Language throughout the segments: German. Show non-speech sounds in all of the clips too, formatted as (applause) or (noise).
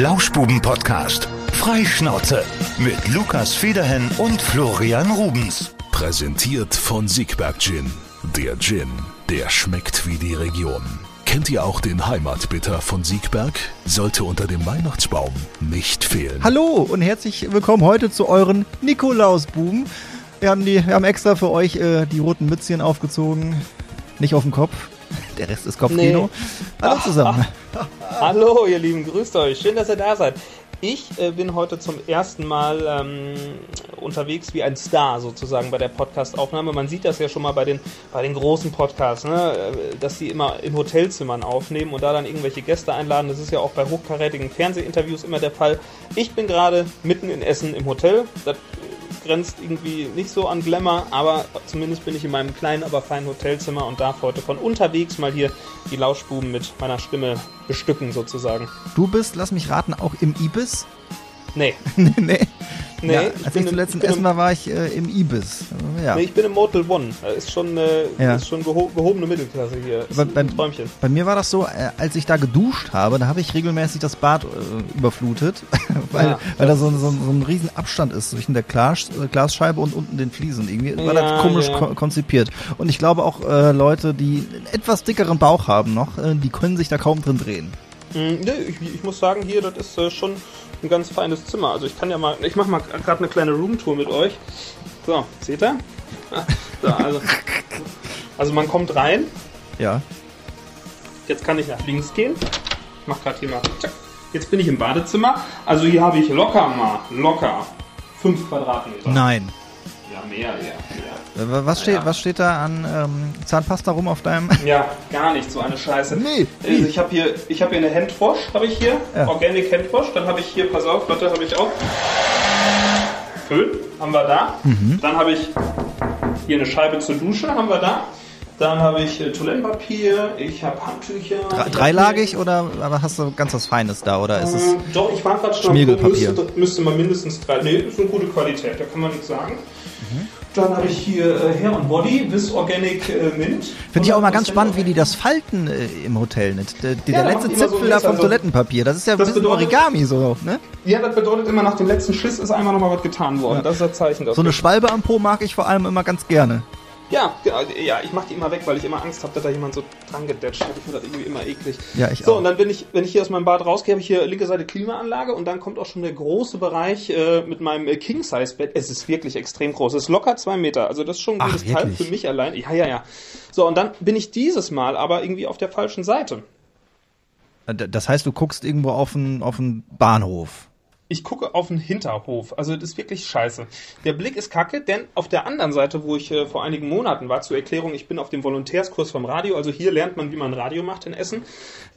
Lauschbuben-Podcast. Freischnauze mit Lukas Federhen und Florian Rubens. Präsentiert von Siegberg Gin. Der Gin, der schmeckt wie die Region. Kennt ihr auch den Heimatbitter von Siegberg? Sollte unter dem Weihnachtsbaum nicht fehlen. Hallo und herzlich willkommen heute zu euren Nikolausbuben. Wir haben, die, wir haben extra für euch äh, die roten Mützchen aufgezogen. Nicht auf dem Kopf. Der Rest ist Kopfkino. Nee. Hallo zusammen. (laughs) Hallo, ihr Lieben, grüßt euch. Schön, dass ihr da seid. Ich äh, bin heute zum ersten Mal ähm, unterwegs wie ein Star sozusagen bei der Podcast-Aufnahme. Man sieht das ja schon mal bei den, bei den großen Podcasts, ne? Äh, dass sie immer in Hotelzimmern aufnehmen und da dann irgendwelche Gäste einladen. Das ist ja auch bei hochkarätigen Fernsehinterviews immer der Fall. Ich bin gerade mitten in Essen im Hotel. Das grenzt irgendwie nicht so an Glamour, aber zumindest bin ich in meinem kleinen, aber feinen Hotelzimmer und darf heute von unterwegs mal hier die Lauschbuben mit meiner Stimme bestücken sozusagen. Du bist, lass mich raten, auch im Ibis? Nee. (laughs) nee, nee. Ja, als ich, ich zuletzt in Essen war, war ich äh, im Ibis. Ja. Nee, ich bin im Motel One. Das ist schon, äh, ja. ist schon geho gehobene Mittelklasse hier. Bei, bei, bei, mir war das so, äh, als ich da geduscht habe, da habe ich regelmäßig das Bad äh, überflutet, (laughs) weil, ja, weil da so, so, so, ein riesen Abstand ist zwischen der Glas, äh, Glasscheibe und unten den Fliesen. Irgendwie war das komisch ko konzipiert. Und ich glaube auch äh, Leute, die einen etwas dickeren Bauch haben noch, die können sich da kaum drin drehen. Mm, nee, ich, ich, muss sagen, hier, das ist schon ein ganz feines Zimmer. Also ich kann ja mal, ich mache mal gerade eine kleine Roomtour mit euch. So, seht ihr? So, also, (laughs) also man kommt rein. Ja. Jetzt kann ich nach links gehen. Ich mach gerade hier mal. Jetzt bin ich im Badezimmer. Also hier habe ich locker mal, locker 5 Quadratmeter. Nein. Ja, mehr, ja. Was, steht, ja. was steht da an ähm, Zahnpasta rum auf deinem? (laughs) Ja, gar nicht, so eine Scheiße. Nee. Also ich habe hier, ich habe hier eine Handwash, habe ich hier. Ja. Organic Handwash. Dann habe ich hier, pass auf, Leute, habe ich auch. Föhn haben wir da. Mhm. Dann habe ich hier eine Scheibe zur Dusche, haben wir da. Dann habe ich äh, Toilettenpapier, ich habe Handtücher. Dre dreilagig oder aber hast du ganz was Feines da oder ist es? Äh, doch, ich war gerade schon. Müsste, müsste man mindestens drei. Nee, ist eine gute Qualität, da kann man nichts sagen. Mhm. Dann habe ich hier äh, Hair on Body bis Organic äh, Mint. Finde ich auch mal ganz spannend, wie die das falten äh, im Hotel. Ne? Der, der ja, letzte Zipfel so da vom also, Toilettenpapier, das ist ja ein bisschen bedeutet, Origami so, ne? Ja, das bedeutet immer, nach dem letzten Schiss ist einmal nochmal was getan worden. Ja. Das ist das Zeichen dafür. So eine Schwalbe am Po mag ich vor allem immer ganz gerne. Ja, ja, ich mache die immer weg, weil ich immer Angst habe, dass da jemand so dran gedetscht hat. Ich finde das irgendwie immer eklig. Ja, ich so, auch. und dann bin ich, wenn ich hier aus meinem Bad rausgehe, habe ich hier linke Seite Klimaanlage und dann kommt auch schon der große Bereich äh, mit meinem äh, King-Size-Bett. Es ist wirklich extrem groß. Es ist locker zwei Meter. Also das ist schon ein gutes Ach, Teil für mich allein. Ja, ja, ja. So, und dann bin ich dieses Mal aber irgendwie auf der falschen Seite. Das heißt, du guckst irgendwo auf einen, auf einen Bahnhof ich gucke auf den Hinterhof. Also das ist wirklich scheiße. Der Blick ist kacke, denn auf der anderen Seite, wo ich äh, vor einigen Monaten war, zur Erklärung, ich bin auf dem Volontärskurs vom Radio, also hier lernt man, wie man Radio macht in Essen.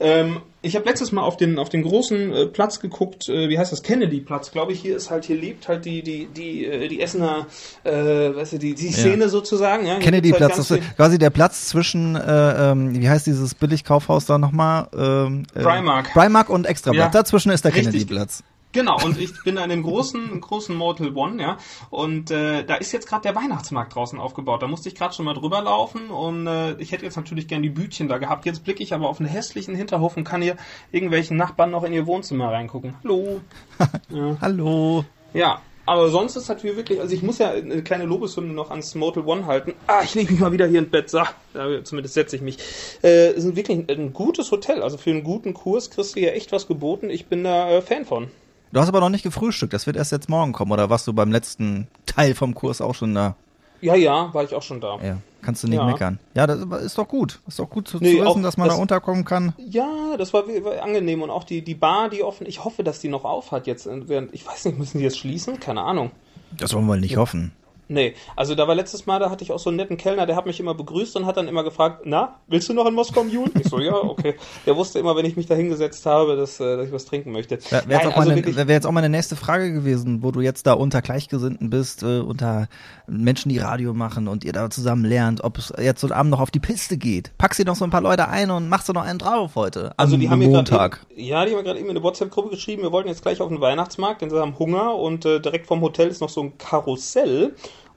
Ähm, ich habe letztes Mal auf den, auf den großen äh, Platz geguckt, äh, wie heißt das, Kennedy-Platz, glaube ich, hier ist halt, hier lebt halt die, die, die, äh, die Essener, äh, weißt du, die, die Szene ja. sozusagen. Ja? Kennedy-Platz, halt das ist quasi der Platz zwischen, äh, ähm, wie heißt dieses Billigkaufhaus da nochmal? Ähm, äh, Primark. Primark und Extrablatt, ja. dazwischen ist der Kennedy-Platz. Genau, und ich bin da in dem großen, großen Mortal One, ja. Und äh, da ist jetzt gerade der Weihnachtsmarkt draußen aufgebaut. Da musste ich gerade schon mal drüber laufen und äh, ich hätte jetzt natürlich gern die Bütchen da gehabt. Jetzt blicke ich aber auf einen hässlichen Hinterhof und kann hier irgendwelchen Nachbarn noch in ihr Wohnzimmer reingucken. Hallo. (laughs) ja. Hallo. Ja, aber sonst ist halt wirklich, also ich muss ja eine kleine Lobeshymne noch ans Mortal One halten. Ah, ich lege mich mal wieder hier ins Bett. So, ja, zumindest setze ich mich. Äh, ist wirklich ein, ein, gutes Hotel. Also für einen guten Kurs kriegst du hier echt was geboten. Ich bin da äh, Fan von. Du hast aber noch nicht gefrühstückt, das wird erst jetzt morgen kommen, oder warst du beim letzten Teil vom Kurs auch schon da? Ja, ja, war ich auch schon da. Ja, kannst du nicht ja. meckern. Ja, das ist doch gut. Ist doch gut zu, nee, zu wissen, dass man das, da unterkommen kann. Ja, das war, war, angenehm und auch die, die Bar, die offen, ich hoffe, dass die noch auf hat jetzt. Während, ich weiß nicht, müssen die jetzt schließen? Keine Ahnung. Das wollen wir nicht ja. hoffen. Nee, also da war letztes Mal, da hatte ich auch so einen netten Kellner, der hat mich immer begrüßt und hat dann immer gefragt, na, willst du noch in Moskau im Juli? Ich so, ja, okay. Der wusste immer, wenn ich mich da hingesetzt habe, dass, äh, dass ich was trinken möchte. Wäre wär jetzt, also wär jetzt auch meine nächste Frage gewesen, wo du jetzt da unter Gleichgesinnten bist, äh, unter Menschen, die Radio machen und ihr da zusammen lernt, ob es jetzt heute Abend noch auf die Piste geht. Packst dir noch so ein paar Leute ein und machst du noch einen drauf heute. Also die haben Montag. Eben, ja, die haben gerade eben in eine WhatsApp-Gruppe geschrieben, wir wollten jetzt gleich auf den Weihnachtsmarkt, denn sie haben Hunger und äh, direkt vom Hotel ist noch so ein Karussell.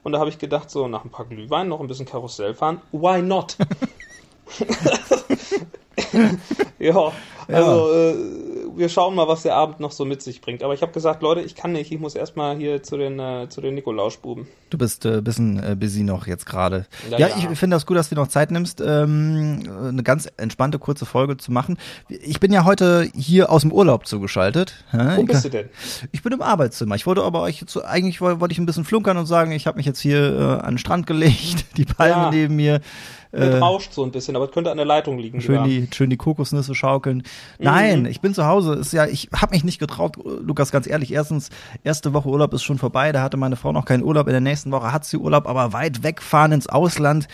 Und da habe ich gedacht, so nach ein paar Glühwein noch ein bisschen Karussell fahren. Why not? (laughs) (laughs) ja, also äh, wir schauen mal, was der Abend noch so mit sich bringt. Aber ich habe gesagt, Leute, ich kann nicht, ich muss erstmal hier zu den, äh, zu den Nikolausbuben. Du bist äh, bisschen äh, busy noch jetzt gerade. Ja, Ja, ich finde das gut, dass du noch Zeit nimmst, ähm, eine ganz entspannte, kurze Folge zu machen. Ich bin ja heute hier aus dem Urlaub zugeschaltet. Wo bist du denn? Ich bin im Arbeitszimmer. Ich wollte aber euch jetzt, eigentlich woll- wollte ich ein bisschen flunkern und sagen, ich habe mich jetzt hier äh, an den Strand gelegt, (laughs) die Palme Ja. neben mir. Äh, rauscht so ein bisschen, aber es könnte an der Leitung liegen. Schön die, schön die Kokosnüsse schaukeln. Nein, ich bin zu Hause. Ist ja, ich habe mich nicht getraut, Lukas, ganz ehrlich. Erstens, erste Woche Urlaub ist schon vorbei. Da hatte meine Frau noch keinen Urlaub. In der nächsten Woche hat sie Urlaub, aber weit wegfahren ins Ausland.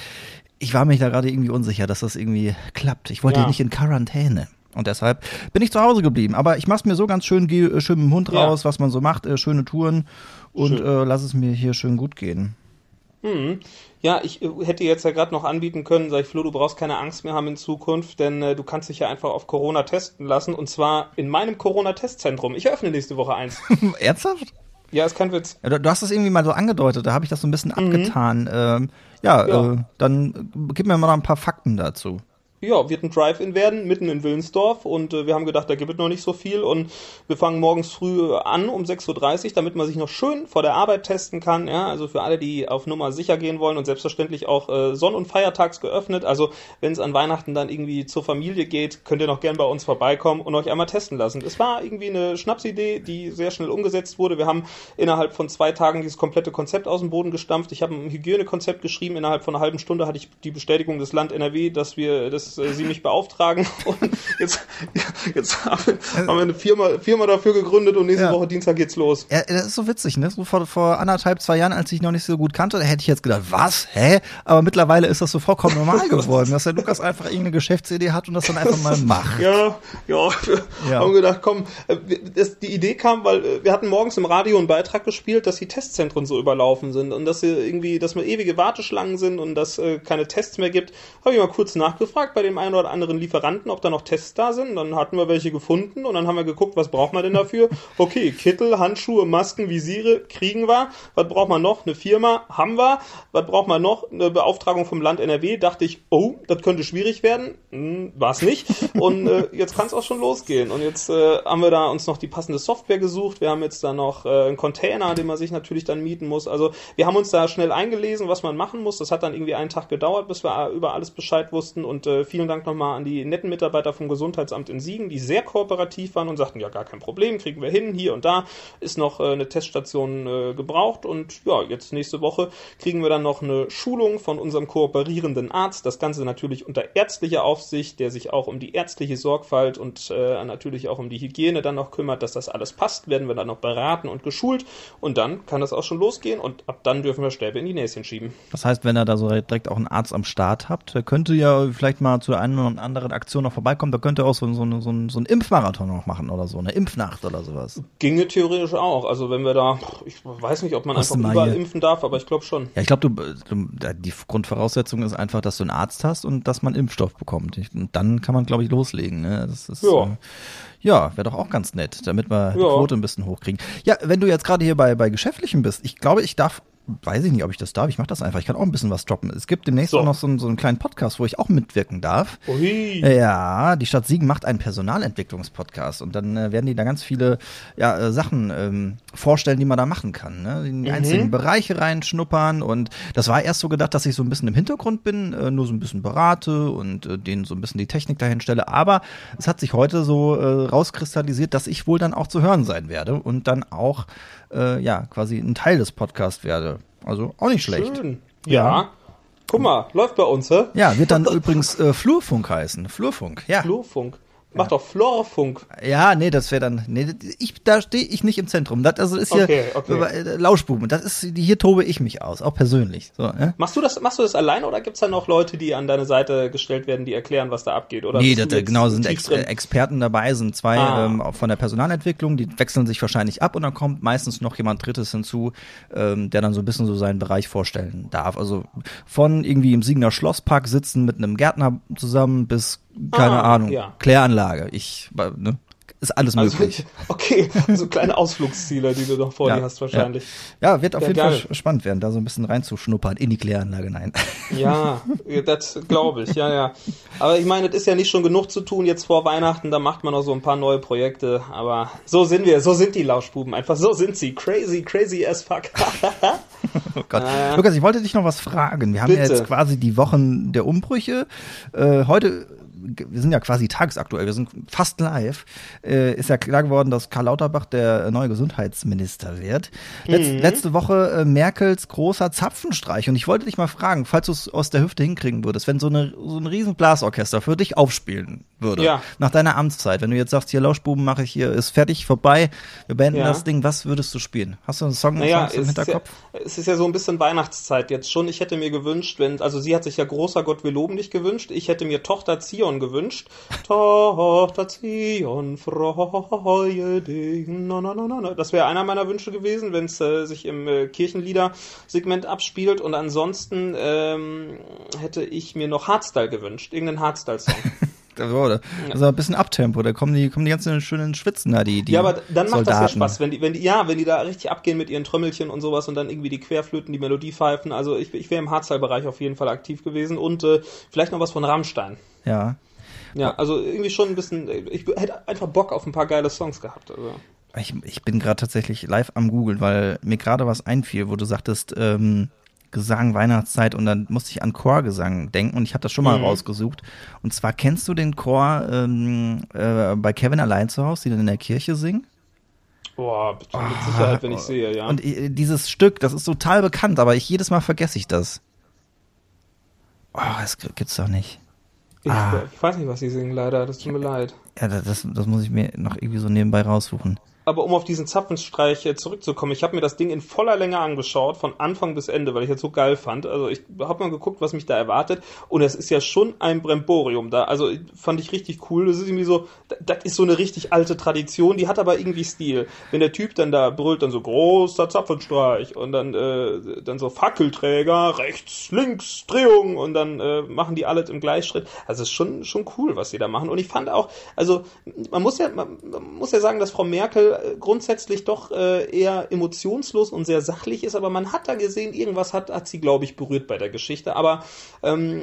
Ich war mich da gerade irgendwie unsicher, dass das irgendwie klappt. Ich wollte Ja. nicht in Quarantäne. Und deshalb bin ich zu Hause geblieben. Aber ich mach's mir so ganz schön, gehe äh, schön mit dem Hund Ja. raus, was man so macht, äh, schöne Touren und Schön. äh, lass es mir hier schön gut gehen. Mhm. Ja, ich äh, hätte jetzt ja gerade noch anbieten können, sag ich, Flo, du brauchst keine Angst mehr haben in Zukunft, denn äh, du kannst dich ja einfach auf Corona testen lassen und zwar in meinem Corona-Testzentrum. Ich eröffne nächste Woche eins. (laughs) Ernsthaft? ja, ist kein Witz. Ja, du, du hast es irgendwie mal so angedeutet, da habe ich das so ein bisschen abgetan. Ähm, ja, Mhm. Ja. Äh, dann äh, gib mir mal noch ein paar Fakten dazu. Ja, wird ein Drive-In werden, mitten in Willensdorf und äh, wir haben gedacht, da gibt es noch nicht so viel und wir fangen morgens früh an um 6.30 Uhr, damit man sich noch schön vor der Arbeit testen kann, ja, also für alle, die auf Nummer sicher gehen wollen und selbstverständlich auch äh, Sonn- und Feiertags geöffnet, also wenn es an Weihnachten dann irgendwie zur Familie geht, könnt ihr noch gern bei uns vorbeikommen und euch einmal testen lassen. Es war irgendwie eine Schnapsidee, die sehr schnell umgesetzt wurde. Wir haben innerhalb von zwei Tagen dieses komplette Konzept aus dem Boden gestampft. Ich habe ein Hygienekonzept geschrieben. Innerhalb von einer halben Stunde hatte ich die Bestätigung des Land NRW, dass wir, dass äh, sie mich beauftragen. (laughs) Und jetzt, jetzt haben wir, haben wir eine Firma, Firma dafür gegründet und nächste Ja. Woche Dienstag geht's los. Ja, das ist so witzig, ne? So vor, vor anderthalb, zwei Jahren, als ich noch nicht so gut kannte, da hätte ich jetzt gedacht, was? Hä? Aber mittlerweile ist das so vollkommen normal (laughs) geworden, dass der Lukas einfach irgendeine Geschäftsidee hat und das dann einfach mal macht. Ja, ja, wir Ja. haben gedacht, komm, äh, das, die Idee kam, weil äh, wir hatten morgens im Radio einen Beitrag gespielt, dass die Testzentren so überlaufen sind und dass sie irgendwie, dass wir ewige Warteschlangen sind und dass äh, keine Tests mehr gibt. Habe ich mal kurz nachgefragt bei dem einen oder anderen Lieferanten, ob da noch Tests da sind. Dann hatten wir welche gefunden und dann haben wir geguckt, was braucht man denn dafür? (laughs) Okay, Kittel, Handschuhe, Masken, Visiere kriegen wir. Was braucht man noch? Eine Firma haben wir. Was braucht man noch? Eine Beauftragung vom Land NRW. Dachte ich, oh, das könnte schwierig werden. Hm, War es nicht. Und äh, (laughs) jetzt kann es auch schon losgehen. Und jetzt äh, haben wir da uns noch die passende Software gesucht. Wir haben jetzt da noch äh, einen Container, den man sich natürlich dann mieten muss. Also wir haben uns da schnell eingelesen, was man machen muss. Das hat dann irgendwie einen Tag gedauert, bis wir über alles Bescheid wussten. Und äh, vielen Dank nochmal an die netten Mitarbeiter vom Gesundheitsamt in Siegen, die sehr kooperativ waren und sagten, ja, gar kein Problem, kriegen wir hin. Hier und da ist noch äh, eine Teststation äh, gebraucht. Und ja, jetzt nächste Woche kriegen wir dann noch eine Schulung von unserem kooperierenden Arzt. Das Ganze natürlich unter ärztlicher Aufsicht, der sich auch um die ärztliche Sorgfalt und äh, natürlich auch um die Hygiene dann noch kümmert, dass das alles passt, werden wir dann noch beraten und geschult. Und dann kann das auch schon losgehen und ab dann dürfen wir Stäbe in die Näschen schieben. Das heißt, wenn ihr da so direkt auch einen Arzt am Start habt, der könnte ja vielleicht mal zu einer oder anderen Aktion noch vorbeikommen, da könnt ihr auch so, so, so, so, einen Impfmarathon noch machen oder so, eine Impfnacht oder sowas. Ginge theoretisch auch. Also wenn wir da, ich weiß nicht, ob man Musst einfach mal überall hier- impfen darf, aber ich glaube schon. Ja, ich glaube, die Grundvoraussetzung ist einfach, dass du einen Arzt hast und dass man Impfstoff bekommt. Und dann kann man, glaube ich, loslegen. Ne? Das ist, Ja. Äh, ja, wäre doch auch ganz nett, damit wir die Ja. Quote ein bisschen hochkriegen. Ja, wenn du jetzt gerade hier bei, bei Geschäftlichen bist, ich glaube, ich darf, weiß ich nicht, ob ich das darf, ich mache das einfach, ich kann auch ein bisschen was droppen. Es gibt demnächst So. auch noch so, einen- so einen kleinen Podcast, wo ich auch mitwirken darf. Ui. Ja, die Stadt Siegen macht einen Personalentwicklungspodcast und dann äh, werden die da ganz viele ja, äh, Sachen ähm, vorstellen, die man da machen kann. Ne? In die einzelnen Bereiche reinschnuppern und das war erst so gedacht, dass ich so ein bisschen im Hintergrund bin, äh, nur so ein bisschen berate und äh, denen so ein bisschen die Technik dahin stelle. Aber es hat sich heute so äh, rauskristallisiert, dass ich wohl dann auch zu hören sein werde und dann auch äh, ja quasi ein Teil des Podcasts werde. Also auch nicht schlecht. Schön. Ja. Ja. Guck mal, läuft bei uns, hä? Ja, wird dann übrigens äh, Flurfunk heißen. Flurfunk, ja. Flurfunk. Mach doch Florfunk. Ja, nee, das wäre dann. Nee, ich, da stehe ich nicht im Zentrum. Das also ist hier Okay, okay. äh, Lauschbuben. Das ist hier tobe ich mich aus, auch persönlich. So, ne? Machst du das, machst du das alleine oder gibt's da noch Leute, die an deine Seite gestellt werden, die erklären, was da abgeht? Oder Nee, das, genau, sind Ex drin? Experten dabei, sind zwei Ah. ähm, von der Personalentwicklung, die wechseln sich wahrscheinlich ab und dann kommt meistens noch jemand Drittes hinzu, ähm, der dann so ein bisschen so seinen Bereich vorstellen darf. Also von irgendwie im Siegener Schlosspark sitzen mit einem Gärtner zusammen bis, keine Ah, Ahnung, ja. Kläranlage. Ich, ne? ist alles Also, möglich. (laughs) okay, so kleine Ausflugsziele, die du noch vor Ja, dir hast wahrscheinlich. Ja, wird auf Ja, jeden geil. Fall spannend werden, da so ein bisschen reinzuschnuppern in die Kläranlage. Nein. (laughs) Ja, das glaube ich, ja, ja. Aber ich meine, es ist ja nicht schon genug zu tun jetzt vor Weihnachten, da macht man noch so ein paar neue Projekte, aber so sind wir, so sind die Lauschbuben, einfach so sind sie. Crazy, crazy as fuck. (laughs) Oh Gott. Äh. Lukas, ich wollte dich noch was fragen. Wir haben ja Bitte. jetzt quasi die Wochen der Umbrüche. Äh, heute, wir sind ja quasi tagesaktuell, wir sind fast live. Äh, ist ja klar geworden, dass Karl Lauterbach der neue Gesundheitsminister wird. Letz, Mhm. Letzte Woche äh, Merkels großer Zapfenstreich. Und ich wollte dich mal fragen, falls du es aus der Hüfte hinkriegen würdest, wenn so, eine, so ein riesen Blasorchester für dich aufspielen würde, Ja. nach deiner Amtszeit, wenn du jetzt sagst, hier Lauschbuben mache ich hier, ist fertig, vorbei, wir beenden Ja. das Ding, was würdest du spielen? Hast du einen Song Naja, im es ist, ja, Hinterkopf? es ist ja so ein bisschen Weihnachtszeit jetzt schon. Ich hätte mir gewünscht, wenn, also sie hat sich ja großer Gott, wir loben dich gewünscht. Ich hätte mir Tochter Zion gewünscht. Tochter Zion, freue dich. No, no, no, no. Das wäre einer meiner Wünsche gewesen, wenn es äh, sich im äh, Kirchenlieder-Segment abspielt. Und ansonsten ähm, hätte ich mir noch Hardstyle gewünscht. Irgendeinen Hardstyle-Song. Da wurde. Also ein bisschen Abtempo, da kommen die, kommen die ganzen schönen Schwitzen da, die, die Ja, aber dann macht das ja Soldaten. Spaß, wenn die, wenn die, ja, wenn die da richtig abgehen mit ihren Trommelchen und sowas und dann irgendwie die Querflöten, die Melodie pfeifen. Also ich, ich wäre im Hardstyle-Bereich auf jeden Fall aktiv gewesen und äh, vielleicht noch was von Rammstein. Ja. Ja, also irgendwie schon ein bisschen, äh, ich hätte einfach Bock auf ein paar geile Songs gehabt. Also. Ich, ich bin gerade tatsächlich live am Googeln, weil mir gerade was einfiel, wo du sagtest, ähm, Gesang, Weihnachtszeit und dann musste ich an Chorgesang denken und ich habe das schon mal Mhm. rausgesucht. Und zwar kennst du den Chor ähm, äh, bei Kevin allein zu Hause, die dann in der Kirche singen? Boah, mit, mit Sicherheit, wenn ich sehe, ja. Und äh, dieses Stück, das ist total bekannt, aber ich jedes Mal vergesse ich das. Oh, das gibt's doch nicht. ich, ah. ich weiß nicht, was sie singen, leider. Das tut mir leid. Ja, das, das muss ich mir noch irgendwie so nebenbei raussuchen. Aber um auf diesen Zapfenstreich äh, zurückzukommen, ich habe mir das Ding in voller Länge angeschaut, von Anfang bis Ende, weil ich das so geil fand. Also ich habe mal geguckt, was mich da erwartet. Und es ist ja schon ein Bremborium da. Also fand ich richtig cool. Das ist irgendwie so, das ist so eine richtig alte Tradition, die hat aber irgendwie Stil. Wenn der Typ dann da brüllt, dann so großer Zapfenstreich und dann, äh, dann so Fackelträger, rechts, links, Drehung und dann äh, machen die alles im Gleichschritt. Also es ist schon, schon cool, was sie da machen. Und ich fand auch, also man muss ja, man, man muss ja sagen, dass Frau Merkel äh, grundsätzlich doch äh, eher emotionslos und sehr sachlich ist, aber man hat da gesehen, irgendwas hat, hat sie, glaube ich, berührt bei der Geschichte. Aber ähm,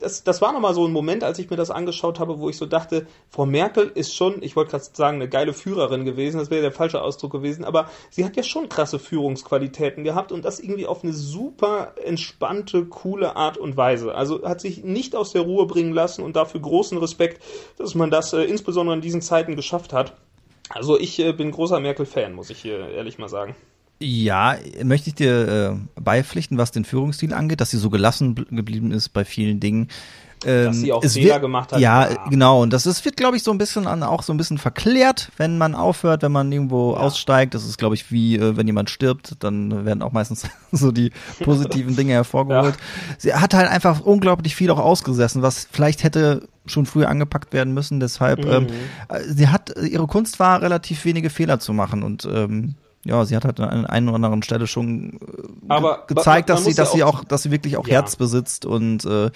das, das war nochmal so ein Moment, als ich mir das angeschaut habe, wo ich so dachte, Frau Merkel ist schon, ich wollte gerade sagen, eine geile Führerin gewesen, das wäre der falsche Ausdruck gewesen, aber sie hat ja schon krasse Führungsqualitäten gehabt und das irgendwie auf eine super entspannte, coole Art und Weise. Also hat sich nicht aus der Ruhe bringen lassen und dafür großen Respekt, dass man das äh, insbesondere in diesen Zeiten geschafft hat. Also ich äh, bin großer Merkel-Fan, muss ich hier ehrlich mal sagen. Ja, möchte ich dir äh, beipflichten, was den Führungsstil angeht, dass sie so gelassen bl- geblieben ist bei vielen Dingen. Ähm, Dass sie auch Fehler wird- gemacht hat, Ja, ja. genau. Und das ist, wird, glaube ich, so ein bisschen an, auch so ein bisschen verklärt, wenn man aufhört, wenn man irgendwo Ja. aussteigt. Das ist, glaube ich, wie äh, wenn jemand stirbt, dann werden auch meistens (laughs) so die positiven Dinge (laughs) hervorgeholt. Sie hat halt einfach unglaublich viel auch ausgesessen, was vielleicht hätte schon früher angepackt werden müssen. Deshalb, Mhm. ähm, äh, sie hat, ihre Kunst war relativ wenige Fehler zu machen und ähm, ja, sie hat halt an einer einen oder anderen Stelle schon äh, Aber ge gezeigt, dass sie, muss ja dass sie auch- auch, dass sie wirklich auch Ja. Herz besitzt und äh,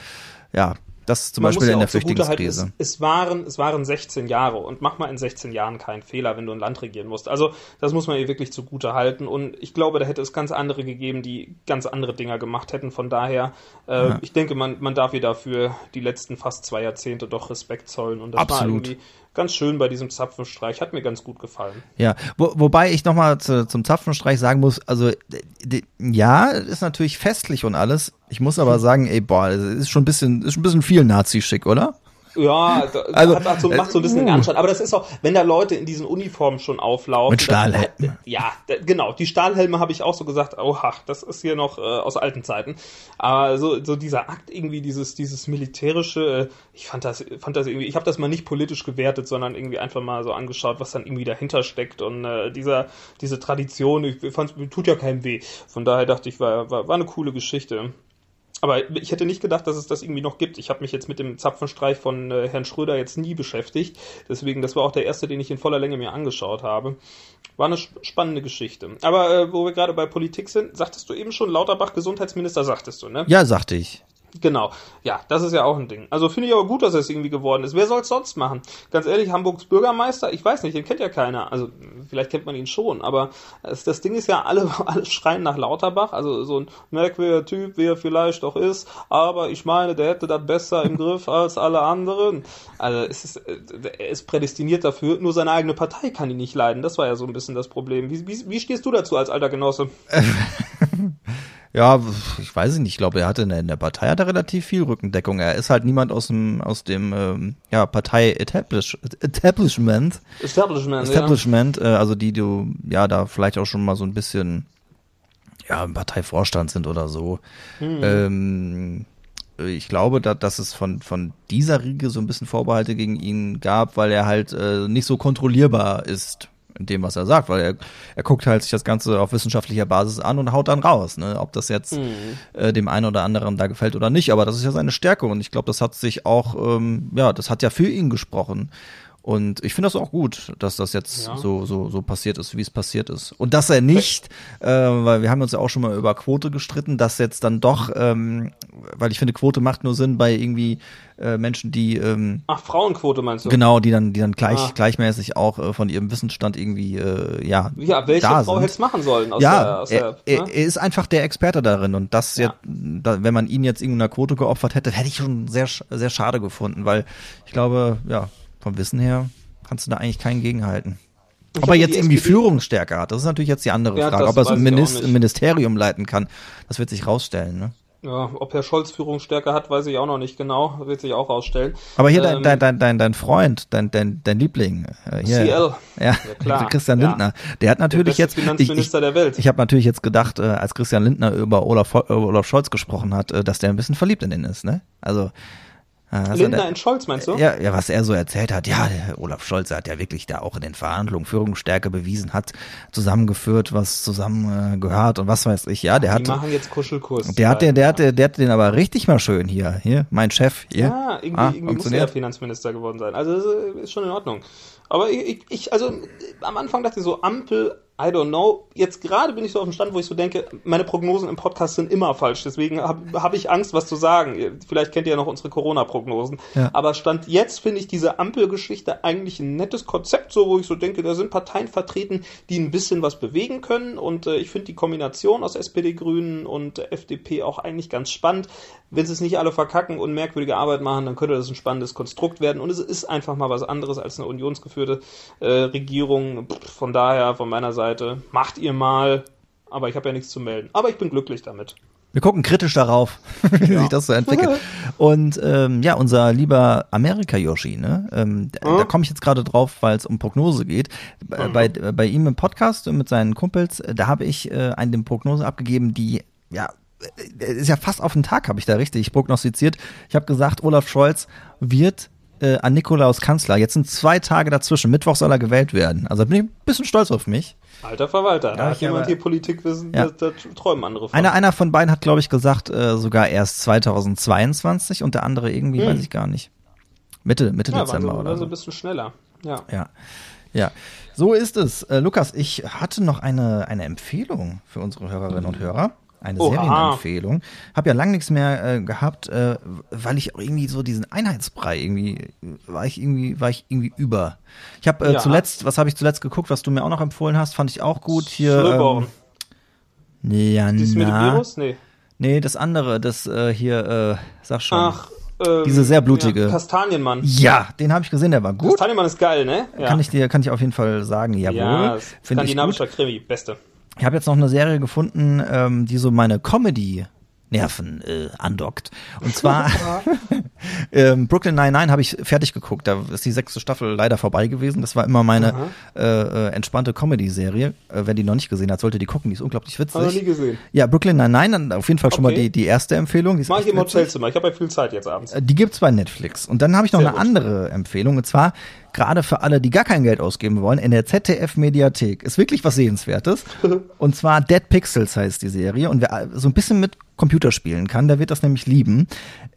ja, das zum Man Beispiel ja in der Flüchtlingskrise. Es, es, waren, es waren 16 Jahre und mach mal in 16 Jahren keinen Fehler, wenn du ein Land regieren musst. Also das muss man ihr wirklich zugute halten und ich glaube, da hätte es ganz andere gegeben, die ganz andere Dinger gemacht hätten. Von daher, äh, ich denke, man, man darf ihr dafür die letzten fast zwei Jahrzehnte doch Respekt zollen und das war Absolut. irgendwie ganz schön bei diesem Zapfenstreich. Hat mir ganz gut gefallen. Ja, wo, wobei ich nochmal zu, zum Zapfenstreich sagen muss, also ja, ist natürlich festlich und alles. Ich muss aber (laughs) sagen, ey, boah, ist schon ein bisschen, ist schon ein bisschen viel Nazi-Schick, oder? Ja, Also, hat, hat so, macht so ein bisschen den äh, Anschein. Aber das ist auch, wenn da Leute in diesen Uniformen schon auflaufen. Mit Stahlhelmen. Ja, genau. Die Stahlhelme habe ich auch so gesagt, oha, das ist hier noch äh, aus alten Zeiten. Aber so, so dieser Akt irgendwie, dieses, dieses militärische, äh, ich fand das, fand das irgendwie, ich habe das mal nicht politisch gewertet, sondern irgendwie einfach mal so angeschaut, was dann irgendwie dahinter steckt. Und äh, dieser, diese Tradition, ich fand, tut ja keinem weh. Von daher dachte ich, war, war, war eine coole Geschichte. Aber ich hätte nicht gedacht, dass es das irgendwie noch gibt. Ich habe mich jetzt mit dem Zapfenstreich von äh, Herrn Schröder jetzt nie beschäftigt. Deswegen, das war auch der erste, den ich in voller Länge mir angeschaut habe. War eine sp- spannende Geschichte. Aber äh, wo wir gerade bei Politik sind, sagtest du eben schon, Lauterbach Gesundheitsminister, sagtest du, ne? Ja, sagte ich. Genau. Ja, das ist ja auch ein Ding. Also finde ich aber gut, dass es irgendwie geworden ist. Wer soll es sonst machen? Ganz ehrlich, Hamburgs Bürgermeister, ich weiß nicht, den kennt ja keiner. Also vielleicht kennt man ihn schon, aber das, das Ding ist ja, (laughs) alle, alle schreien nach Lauterbach. Also so ein merkwürdiger Typ, wie er vielleicht auch ist. Aber ich meine, der hätte das besser im Griff als alle anderen. Also es ist, er ist prädestiniert dafür. Nur seine eigene Partei kann ihn nicht leiden. Das war ja so ein bisschen das Problem. Wie, wie, wie stehst du dazu als alter Genosse? (laughs) Ja, ich weiß nicht. Ich glaube, er hatte in der, in der Partei hat er relativ viel Rückendeckung. Er ist halt niemand aus dem aus dem ähm, ja Partei Establish, Establishment. Establishment. Establishment. Ja. Äh, also die du ja da vielleicht auch schon mal so ein bisschen ja im Parteivorstand sind oder so. Hm. Ähm, ich glaube, da, dass es von, von dieser Riege so ein bisschen Vorbehalte gegen ihn gab, weil er halt äh, nicht so kontrollierbar ist in dem, was er sagt, weil er, er guckt halt sich das Ganze auf wissenschaftlicher Basis an und haut dann raus, ne? Ob das jetzt mhm. äh, dem einen oder anderen da gefällt oder nicht, aber das ist ja seine Stärke und ich glaube, das hat sich auch, ähm, ja, das hat ja für ihn gesprochen. Und ich finde das auch gut, dass das jetzt ja. so, so, so passiert ist, wie es passiert ist. Und dass er nicht, äh, weil wir haben uns ja auch schon mal über Quote gestritten, dass jetzt dann doch, ähm, weil ich finde, Quote macht nur Sinn bei irgendwie äh, Menschen, die ähm, Ach, Frauenquote meinst du? Genau, die dann, die dann gleich, ah. gleichmäßig auch äh, von ihrem Wissensstand irgendwie, äh, ja. Ja, welche da Frau hätte es machen sollen? Aus ja, der, aus er, der, ne? er, ist einfach der Experte darin und das ja. jetzt, da, wenn man ihn jetzt irgendeiner Quote geopfert hätte, hätte ich schon sehr, sehr schade gefunden, weil ich glaube, ja, vom Wissen her kannst du da eigentlich keinen gegenhalten. Ich Ob er jetzt irgendwie SPD Führungsstärke hat, das ist natürlich jetzt die andere ja, Frage. Ob er so ein, Minis Ministerium leiten kann, das wird sich rausstellen. Ne? Ja, ob Herr Scholz Führungsstärke hat, weiß ich auch noch nicht genau. Das wird sich auch rausstellen. Aber hier ähm, dein, dein, dein, dein Freund, dein, dein, dein Liebling. Äh, hier, CL. Ja, ja (laughs) klar. Christian Lindner. Ja. Der hat natürlich der jetzt. Finanzminister ich, der Welt. Ich habe natürlich jetzt gedacht, äh, als Christian Lindner über Olaf, Olaf Scholz gesprochen hat, äh, dass der ein bisschen verliebt in ihn ist. Ne? Also also Lindner in Scholz, meinst du? Ja, ja, was er so erzählt hat, ja, der Olaf Scholz hat ja wirklich da auch in den Verhandlungen Führungsstärke bewiesen, hat zusammengeführt, was zusammengehört äh, und was weiß ich. Ja, der Die hat. machen jetzt Kuschelkurs. Der hat, der, der, der, der hat den aber richtig mal schön hier, hier, mein Chef, hier. Ja, irgendwie, ah, irgendwie muss er Finanzminister geworden sein. Also, ist schon in Ordnung. Aber ich, ich, also, am Anfang dachte ich so, Ampel, I don't know. Jetzt gerade bin ich so auf dem Stand, wo ich so denke, meine Prognosen im Podcast sind immer falsch. Deswegen habe hab ich Angst, was zu sagen. Vielleicht kennt ihr ja noch unsere Corona-Prognosen. Ja. Aber Stand jetzt finde ich diese Ampelgeschichte eigentlich ein nettes Konzept, so wo ich so denke, da sind Parteien vertreten, die ein bisschen was bewegen können. Und äh, ich finde die Kombination aus SPD, Grünen und FDP auch eigentlich ganz spannend. Wenn sie es nicht alle verkacken und merkwürdige Arbeit machen, dann könnte das ein spannendes Konstrukt werden. Und es ist einfach mal was anderes als eine unionsgeführte äh, Regierung. Von daher, von meiner Seite, Seite. Macht ihr mal. Aber ich habe ja nichts zu melden. Aber ich bin glücklich damit. Wir gucken kritisch darauf, (laughs) wie ja. sich das so entwickelt. (laughs) Und ähm, ja, unser lieber Amerika-Yoshi, ne? Ähm, mhm. Da komme ich jetzt gerade drauf, weil es um Prognose geht. Mhm. Bei, bei ihm im Podcast mit seinen Kumpels, da habe ich äh, eine Prognose abgegeben, die ja äh, ist ja fast auf den Tag, habe ich da richtig prognostiziert. Ich habe gesagt, Olaf Scholz wird äh, an Nikolaus Kanzler. Jetzt sind zwei Tage dazwischen. Mittwoch soll er gewählt werden. Also bin ich ein bisschen stolz auf mich. Alter Verwalter, ja, da hat jemand hier Politikwissen, ja. da, da träumen andere von. Einer, einer von beiden hat, glaube ich, gesagt, äh, sogar erst 2022 und der andere irgendwie, hm. weiß ich gar nicht. Mitte, Mitte ja, Dezember so, oder so. ein bisschen schneller, ja. Ja, ja. So ist es. Äh, Lukas, ich hatte noch eine, eine Empfehlung für unsere Hörerinnen und Hörer eine Oha. Serienempfehlung. Habe ja lang nichts mehr äh, gehabt, äh, weil ich auch irgendwie so diesen Einheitsbrei irgendwie war ich irgendwie war ich irgendwie über. Ich habe äh, ja. zuletzt, was habe ich zuletzt geguckt, was du mir auch noch empfohlen hast, fand ich auch gut hier. Ähm, nee, ja, Dieses mit dem Virus? Nee. Nee, das andere, das äh, hier äh, sag schon. Ach, ähm, diese sehr blutige. Ja, Kastanienmann. Ja, den habe ich gesehen, der war gut. Kastanienmann ist geil, ne? Ja. Kann ich dir, kann ich auf jeden Fall sagen, jawohl. Ja, skandinavischer Krimi, beste. Ich habe jetzt noch eine Serie gefunden, ähm, die so meine Comedy Nerven äh, andockt. Und (laughs) zwar (laughs) ähm, Brooklyn Nine-Nine habe ich fertig geguckt. Da ist die sechste Staffel leider vorbei gewesen. Das war immer meine äh, äh, entspannte Comedy-Serie. Äh, wer die noch nicht gesehen hat, sollte die gucken. Die ist unglaublich witzig. Habe nie gesehen. Ja, Brooklyn Nine-Nine, auf jeden Fall schon okay. mal die, die erste Empfehlung. Die Mach ich im Hotelzimmer. Ich habe ja viel Zeit jetzt abends. Äh, die gibt's bei Netflix. Und dann habe ich noch Sehr eine gut. andere Empfehlung. Und zwar gerade für alle, die gar kein Geld ausgeben wollen, in der ZDF-Mediathek. Ist wirklich was Sehenswertes. (laughs) und zwar Dead Pixels heißt die Serie. Und wer so ein bisschen mit Computerspielen kann, der wird das nämlich lieben.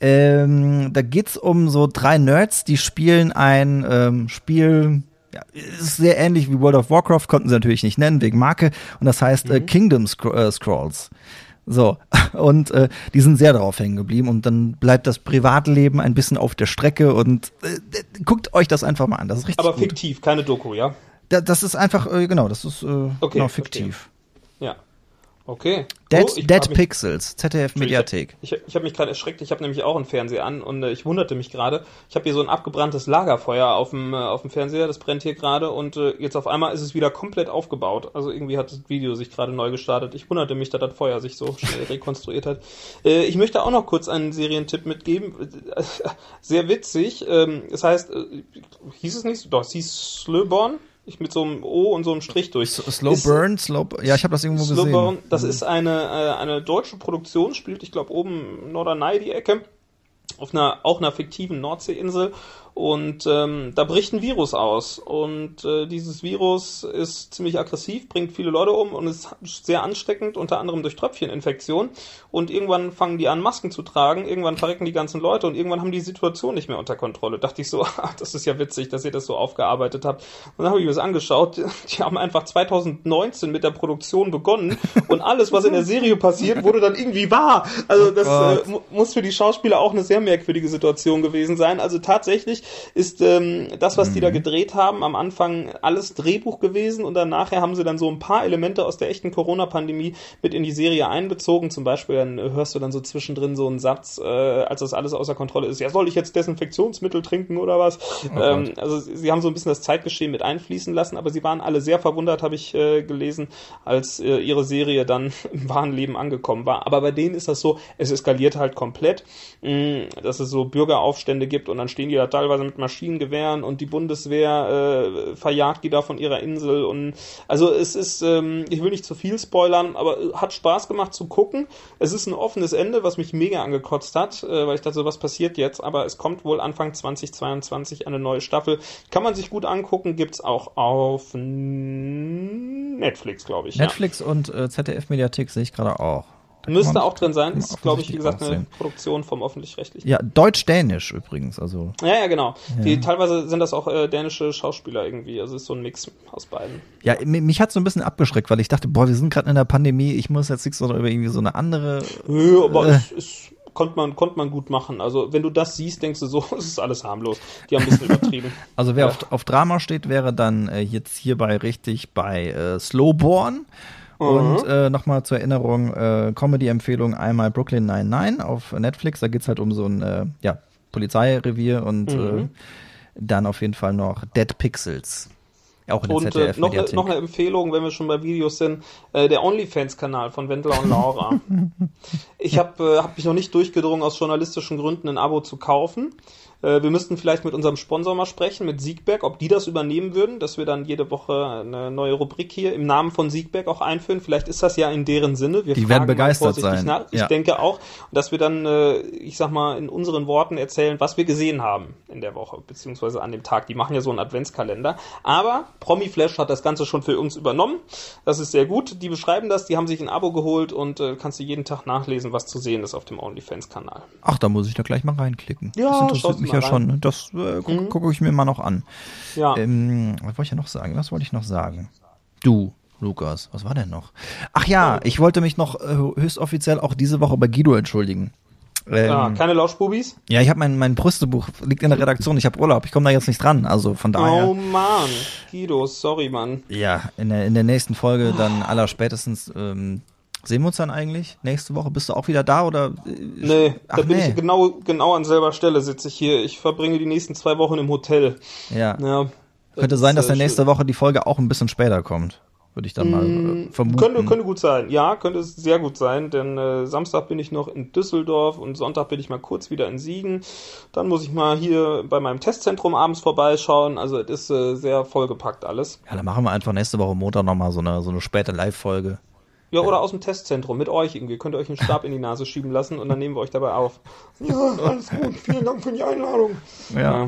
Ähm, da geht's um so drei Nerds, die spielen ein ähm, Spiel, ja, ist sehr ähnlich wie World of Warcraft, konnten sie natürlich nicht nennen, wegen Marke. Und das heißt äh, mhm. äh, Kingdom Scrolls. So, (laughs) und äh, die sind sehr darauf hängen geblieben und dann bleibt das Privatleben ein bisschen auf der Strecke und äh, guckt euch das einfach mal an. Das ist richtig Aber gut. fiktiv, keine Doku, ja? Da, das ist einfach, äh, genau, das ist äh, Okay, genau, fiktiv. Ja. Okay. Dead, Oh, Dead Pixels, ZDF Mediathek. Ich, ich habe mich gerade erschreckt, ich habe nämlich auch einen Fernseher an und äh, ich wunderte mich gerade. Ich habe hier so ein abgebranntes Lagerfeuer auf dem, äh, auf dem Fernseher, das brennt hier gerade und äh, jetzt auf einmal ist es wieder komplett aufgebaut. Also irgendwie hat das Video sich gerade neu gestartet. Ich wunderte mich, dass das Feuer sich so schnell rekonstruiert hat. (laughs) Äh, ich möchte auch noch kurz einen Serientipp mitgeben. (laughs) Sehr witzig. Ähm, es heißt, äh, hieß es nicht? Doch, es hieß Slöborn. Ich mit so einem O und so einem Strich durch. Slow Ist- Burn, Slow, ja, ich habe das irgendwo Slow gesehen. Burn, das ist eine, äh, eine deutsche Produktion, spielt, ich glaube, oben Norderney die Ecke, auf einer, auch einer fiktiven Nordseeinsel. Und ähm, da bricht ein Virus aus. Und äh, dieses Virus ist ziemlich aggressiv, bringt viele Leute um und ist sehr ansteckend, unter anderem durch Tröpfcheninfektion. Und irgendwann fangen die an, Masken zu tragen, irgendwann verrecken die ganzen Leute und irgendwann haben die Situation nicht mehr unter Kontrolle. Dachte ich so, (laughs) ah, das ist ja witzig, dass ihr das so aufgearbeitet habt. Und dann habe ich mir das angeschaut. (laughs) Die haben einfach 2019 mit der Produktion begonnen und alles, was in der Serie passiert, wurde dann irgendwie wahr. Also das Gott. äh, mu- muss für die Schauspieler auch eine sehr merkwürdige Situation gewesen sein. Also tatsächlich ist ähm, das, was die da gedreht haben, am Anfang alles Drehbuch gewesen und dann nachher haben sie dann so ein paar Elemente aus der echten Corona-Pandemie mit in die Serie einbezogen. Zum Beispiel dann hörst du dann so zwischendrin so einen Satz, äh, als das alles außer Kontrolle ist. Ja, soll ich jetzt Desinfektionsmittel trinken oder was? ähm, also sie sie haben so ein bisschen das Zeitgeschehen mit einfließen lassen, aber sie waren alle sehr verwundert, habe ich äh, gelesen, als äh, ihre Serie dann (laughs) im wahren Leben angekommen war. Aber bei denen ist das so, es eskaliert halt komplett, mh, dass es so Bürgeraufstände gibt und dann stehen die da teilweise mit Maschinengewehren und die Bundeswehr äh, verjagt die da von ihrer Insel und also es ist, ähm, ich will nicht zu viel spoilern, aber hat Spaß gemacht zu gucken. Es ist ein offenes Ende, was mich mega angekotzt hat, äh, weil ich dachte, so was passiert jetzt, aber es kommt wohl Anfang 2022 eine neue Staffel. Kann man sich gut angucken, gibt's auch auf Netflix, glaube ich. ja. Netflix und äh, ZDF Mediathek sehe ich gerade auch. Müsste auch drin sein. Ist, glaube ich, wie gesagt, eine. Produktion vom öffentlich-rechtlichen. Ja, Deutsch-Dänisch übrigens, also. Ja, ja, genau. Die, teilweise sind das auch äh, dänische Schauspieler irgendwie. Also es ist so ein Mix aus beiden. Ja, mi- mich hat so ein bisschen abgeschreckt, weil ich dachte, boah, wir sind gerade in der Pandemie, ich muss jetzt nichts oder über irgendwie so eine andere. Nö, aber Äh. es, es konnte man, konnte man gut machen. Also wenn du das siehst, denkst du so, (laughs) es ist alles harmlos. Die haben ein bisschen übertrieben. (laughs) Also wer Ja. auf, auf Drama steht, wäre dann äh, jetzt hierbei richtig bei äh, Slowborn. Mhm. Und äh, nochmal zur Erinnerung, äh, Comedy-Empfehlung einmal Brooklyn 99 auf Netflix. Da geht's halt um so ein äh, ja, Polizeirevier und Mhm. äh, dann auf jeden Fall noch Dead Pixels. Auch in der Und äh, ZDF noch, eine- Mediathek. noch eine Empfehlung, wenn wir schon bei Videos sind, äh, der OnlyFans-Kanal von Wendler und Laura. (laughs) ich habe äh, hab mich noch nicht durchgedrungen, aus journalistischen Gründen ein Abo zu kaufen. Äh, wir müssten vielleicht mit unserem Sponsor mal sprechen, mit Siegberg, ob die das übernehmen würden, dass wir dann jede Woche eine neue Rubrik hier im Namen von Siegberg auch einführen. Vielleicht ist das ja in deren Sinne. Wir Die werden begeistert sein. Nach. Ich Ja. denke auch, dass wir dann, äh, ich sag mal, in unseren Worten erzählen, was wir gesehen haben in der Woche, beziehungsweise an dem Tag. Die machen ja so einen Adventskalender. Aber Promiflash hat das Ganze schon für uns übernommen. Das ist sehr gut. Die beschreiben das, die haben sich ein Abo geholt und äh, kannst du jeden Tag nachlesen, was zu sehen ist auf dem OnlyFans-Kanal. Ach, da muss ich da gleich mal reinklicken. Ja, das interessiert mich ja rein. Mhm. schon. Das äh, gucke guck ich mir mal noch an. Ja. Ähm, was wollte ich ja noch sagen? Was wollte ich noch sagen? Du, Lukas, was war denn noch? Ach ja, ich wollte mich noch äh, höchstoffiziell auch diese Woche bei Guido entschuldigen. Ähm, ja, keine Lauschbubis? ja, ich habe mein, mein Brüstebuch liegt in der Redaktion, ich habe Urlaub, ich komme da jetzt nicht dran, also von daher. Oh Mann, Guido, sorry, Mann. Ja, in der, in der nächsten Folge dann aller spätestens ähm, sehen wir uns dann eigentlich nächste Woche. Bist du auch wieder da oder? äh, Nee, Ach, da bin nee. ich genau, genau an selber Stelle sitze ich hier. Ich verbringe die nächsten zwei Wochen im Hotel. Ja. Ja, Könnte sein, dass der nächste Woche die Folge auch ein bisschen später kommt. Würde ich dann mal äh, vermuten. Könnte, könnte gut sein. Ja, könnte es sehr gut sein, denn äh, Samstag bin ich noch in Düsseldorf und Sonntag bin ich mal kurz wieder in Siegen. Dann muss ich mal hier bei meinem Testzentrum abends vorbeischauen. Also es ist äh, sehr vollgepackt alles. Ja, dann machen wir einfach nächste Woche Montag nochmal so eine, so eine späte Live-Folge. Ja, oder aus dem Testzentrum mit euch irgendwie. Könnt ihr euch einen Stab in die Nase schieben lassen und dann nehmen wir euch dabei auf. Ja, alles gut. Vielen Dank für die Einladung. Ja.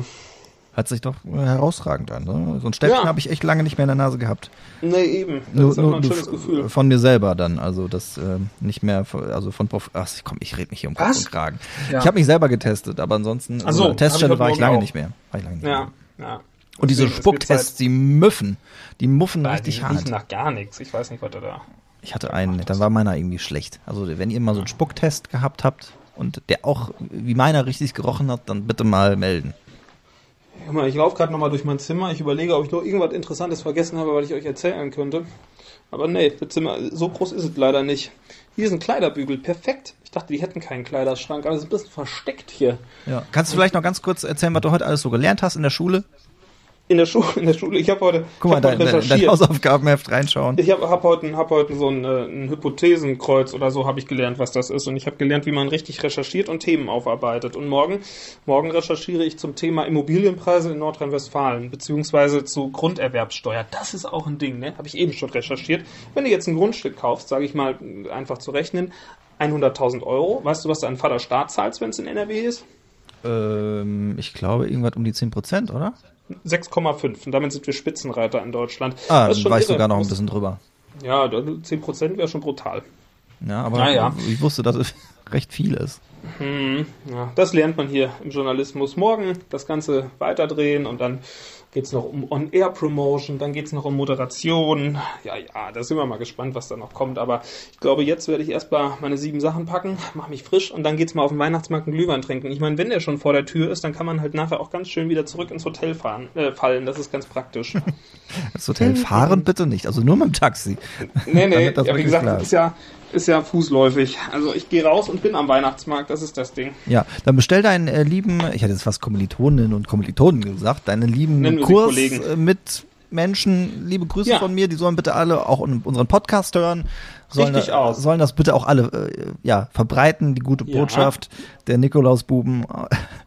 Hört sich doch äh, herausragend an. Ne? So ein Stäbchen Ja. habe ich echt lange nicht mehr in der Nase gehabt. Nee, eben. Das Nur, ist nur ein schönes Gefühl. von mir selber dann. Also das äh, nicht mehr, also von Prof Ach komm, ich rede mich hier um Kopf Was? und Kragen. Ja. Ich habe mich selber getestet, aber ansonsten, Ach so, also Teststelle war ich lange Morgen nicht mehr. War ich lange nicht Ja, mehr. ja. Und diese Deswegen, Spucktests, Zeit- die müffen, die muffen Nein, richtig die hart. riechen nach gar nichts. Ich weiß nicht, was da da. Ich hatte einen, dann war meiner irgendwie schlecht. Also wenn ihr mal so einen Spucktest gehabt habt und der auch wie meiner richtig gerochen hat, dann bitte mal melden. Mal, ich laufe gerade nochmal durch mein Zimmer. Ich überlege, ob ich noch irgendwas Interessantes vergessen habe, was ich euch erzählen könnte. Aber nee, das Zimmer, so groß ist es leider nicht. Hier ist ein Kleiderbügel, perfekt. Ich dachte, die hätten keinen Kleiderschrank, aber es ist ein bisschen versteckt hier. Ja. Kannst du vielleicht noch ganz kurz erzählen, was du heute alles so gelernt hast in der Schule? In der Schule, (laughs) in der Schule, ich habe heute, Guck mal, ich hab heute dein, dein recherchiert. Hausaufgabenheft reinschauen. Ich habe hab heute, hab heute so ein, äh, ein Hypothesenkreuz oder so habe ich gelernt, was das ist. Und ich habe gelernt, wie man richtig recherchiert und Themen aufarbeitet. Und morgen, morgen recherchiere ich zum Thema Immobilienpreise in Nordrhein-Westfalen, beziehungsweise zu Grunderwerbssteuer. Das ist auch ein Ding, ne? Habe ich eben schon recherchiert. Wenn du jetzt ein Grundstück kaufst, sage ich mal, einfach zu rechnen, 100.000 Euro. Weißt du, was dein Vater Staat zahlst, wenn es in NRW ist? Ähm, ich glaube, irgendwas um die 10 Prozent, oder? 6,5. Und damit sind wir Spitzenreiter in Deutschland. Ah, Das dann war ich irre. sogar noch ein bisschen drüber. Ja, 10 Prozent wäre schon brutal. Ja, aber Naja. ich wusste, dass es (laughs) recht viel ist. Hm, ja, das lernt man hier im Journalismus. Morgen das Ganze weiterdrehen und dann geht's noch um On-Air-Promotion, dann geht's noch um Moderation. Ja, ja, da sind wir mal gespannt, was da noch kommt. Aber ich glaube, jetzt werde ich erstmal meine sieben Sachen packen, mache mich frisch und dann geht's mal auf den Weihnachtsmarkt einen Glühwein trinken. Ich meine, wenn der schon vor der Tür ist, dann kann man halt nachher auch ganz schön wieder zurück ins Hotel fahren, äh, fallen. Das ist ganz praktisch. (laughs) Das Hotel fahren bitte nicht, also nur mit dem Taxi. nee, nee, (laughs) ja, wie gesagt, das ist. ist ja, ist ja fußläufig. Also ich gehe raus und bin am Weihnachtsmarkt, das ist das Ding. Ja, dann bestell deinen äh, lieben, ich hatte jetzt fast Kommilitoninnen und Kommilitonen gesagt, deine lieben Kurs Kollegen. äh, mit Menschen, liebe Grüße Ja. von mir, die sollen bitte alle auch unseren Podcast hören. Sollen, Richtig da- aus. sollen das bitte auch alle äh, ja, verbreiten, die gute Ja. Botschaft der Nikolausbuben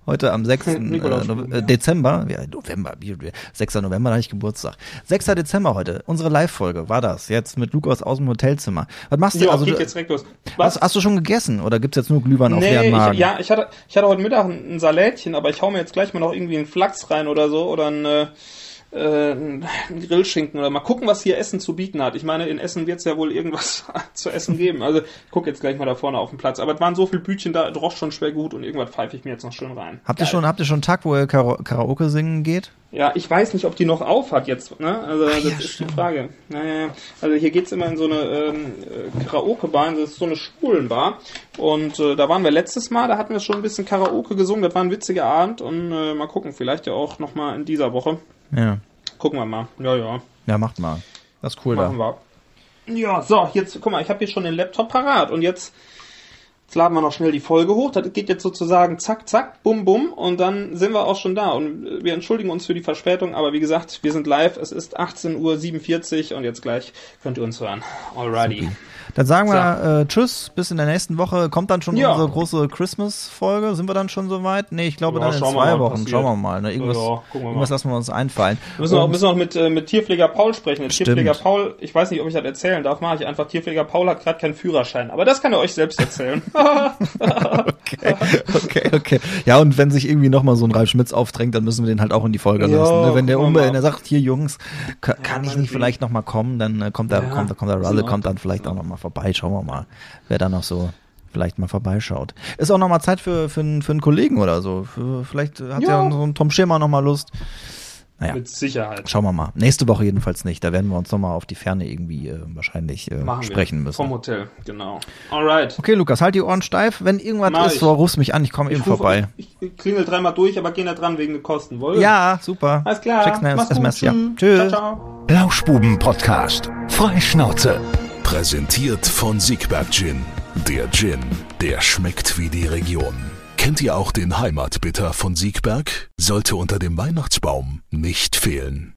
heute am 6. äh, Nikolausbuben, Nove- äh. Dezember, ja, November, wie- wie- 6. November, da hatte ich Geburtstag. 6. Dezember heute, unsere Live-Folge war das, jetzt mit Lukas aus dem Hotelzimmer. Was machst du? Ja, also, geht du, jetzt direkt los. hast, hast du schon gegessen oder gibt's jetzt nur Glühwein auf Nee, leeren Magen? ich, ja, ich hatte, ich hatte heute Mittag ein, ein Salätchen, aber ich hau mir jetzt gleich mal noch irgendwie einen Flachs rein oder so oder ein, äh, äh, ein Grillschinken oder mal gucken, was hier Essen zu bieten hat. Ich meine, in Essen wird es ja wohl irgendwas (laughs) zu essen geben. Also ich guck jetzt gleich mal da vorne auf den Platz. Aber es waren so viele Bütchen da, roch schon schwer gut und irgendwas pfeife ich mir jetzt noch schön rein. Habt ihr Geil. schon, habt ihr schon einen Tag, wo ihr Kara Karaoke singen geht? Ja, ich weiß nicht, ob die noch auf hat jetzt. Ne? Also das ja, ist die Frage. Naja, also hier geht's immer in so eine ähm, äh, Karaoke-Bar, das ist so eine Schwulenbar. Und äh, da waren wir letztes Mal, da hatten wir schon ein bisschen Karaoke gesungen. Das war ein witziger Abend und äh, mal gucken, vielleicht ja auch noch mal in dieser Woche. Ja. Gucken wir mal. Ja, ja, Ja, macht mal. Das ist cool machen da. wir. Ja, so, jetzt guck mal, ich habe hier schon den Laptop parat und jetzt Jetzt laden wir noch schnell die Folge hoch. Das geht jetzt sozusagen zack, zack, bum, bum und dann sind wir auch schon da. Und wir entschuldigen uns für die Verspätung, aber wie gesagt, wir sind live. Es ist 18.47 Uhr und jetzt gleich könnt ihr uns hören. Alrighty. Dann sagen wir äh, Tschüss, bis in der nächsten Woche. Kommt dann schon Ja. unsere große Christmas-Folge? Sind wir dann schon soweit? Nee, ich glaube Ja, dann in zwei Wochen. passiert. Schauen wir mal. Ne? Irgendwas, Ja, wir mal. irgendwas lassen wir uns einfallen. Wir müssen auch, Und- müssen auch mit, äh, mit Tierpfleger Paul sprechen. Der. Tierpfleger Paul, ich weiß nicht, ob ich das erzählen darf, mache ich einfach. Tierpfleger Paul hat gerade keinen Führerschein, aber das kann er euch selbst erzählen. (laughs) okay, okay, okay. Ja, und wenn sich irgendwie nochmal so ein Ralf Schmitz aufdrängt, dann müssen wir den halt auch in die Folge Ja, lassen. Ne? Wenn der Umbe, er sagt, hier Jungs, ka- kann ich meinetwegen. nicht vielleicht nochmal kommen, dann äh, kommt der, Ja, kommt, kommt der Ralle, kommt dann vielleicht auch nochmal vorbei. Schauen wir mal, wer da noch so vielleicht mal vorbeischaut. Ist auch nochmal Zeit für, für, einen- für einen Kollegen oder so. Für, vielleicht hat ja, Ja. so ein Tom Schirmer nochmal Lust. Naja. mit Sicherheit. Schauen wir mal. Nächste Woche jedenfalls nicht. Da werden wir uns nochmal auf die Ferne irgendwie äh, wahrscheinlich äh, sprechen wir. müssen. Vom Hotel, genau. Alright. Okay, Lukas, halt die Ohren steif. Wenn irgendwas Mach ist, so rufst mich an. Ich komme eben Ich ruf- vorbei. Ich, ich klingel dreimal durch, aber geh nicht dran wegen der Kosten, wohl? Ja, super. Alles klar. Mach's SMS, gut. ja. Tschüss. Tschüss. Ciao, ciao. Lauschbuben-Podcast. Freischnauze. Präsentiert von Siegberg Gin. Der Gin, der schmeckt wie die Region. Kennt ihr auch den Heimatbitter von Siegberg? Sollte unter dem Weihnachtsbaum nicht fehlen.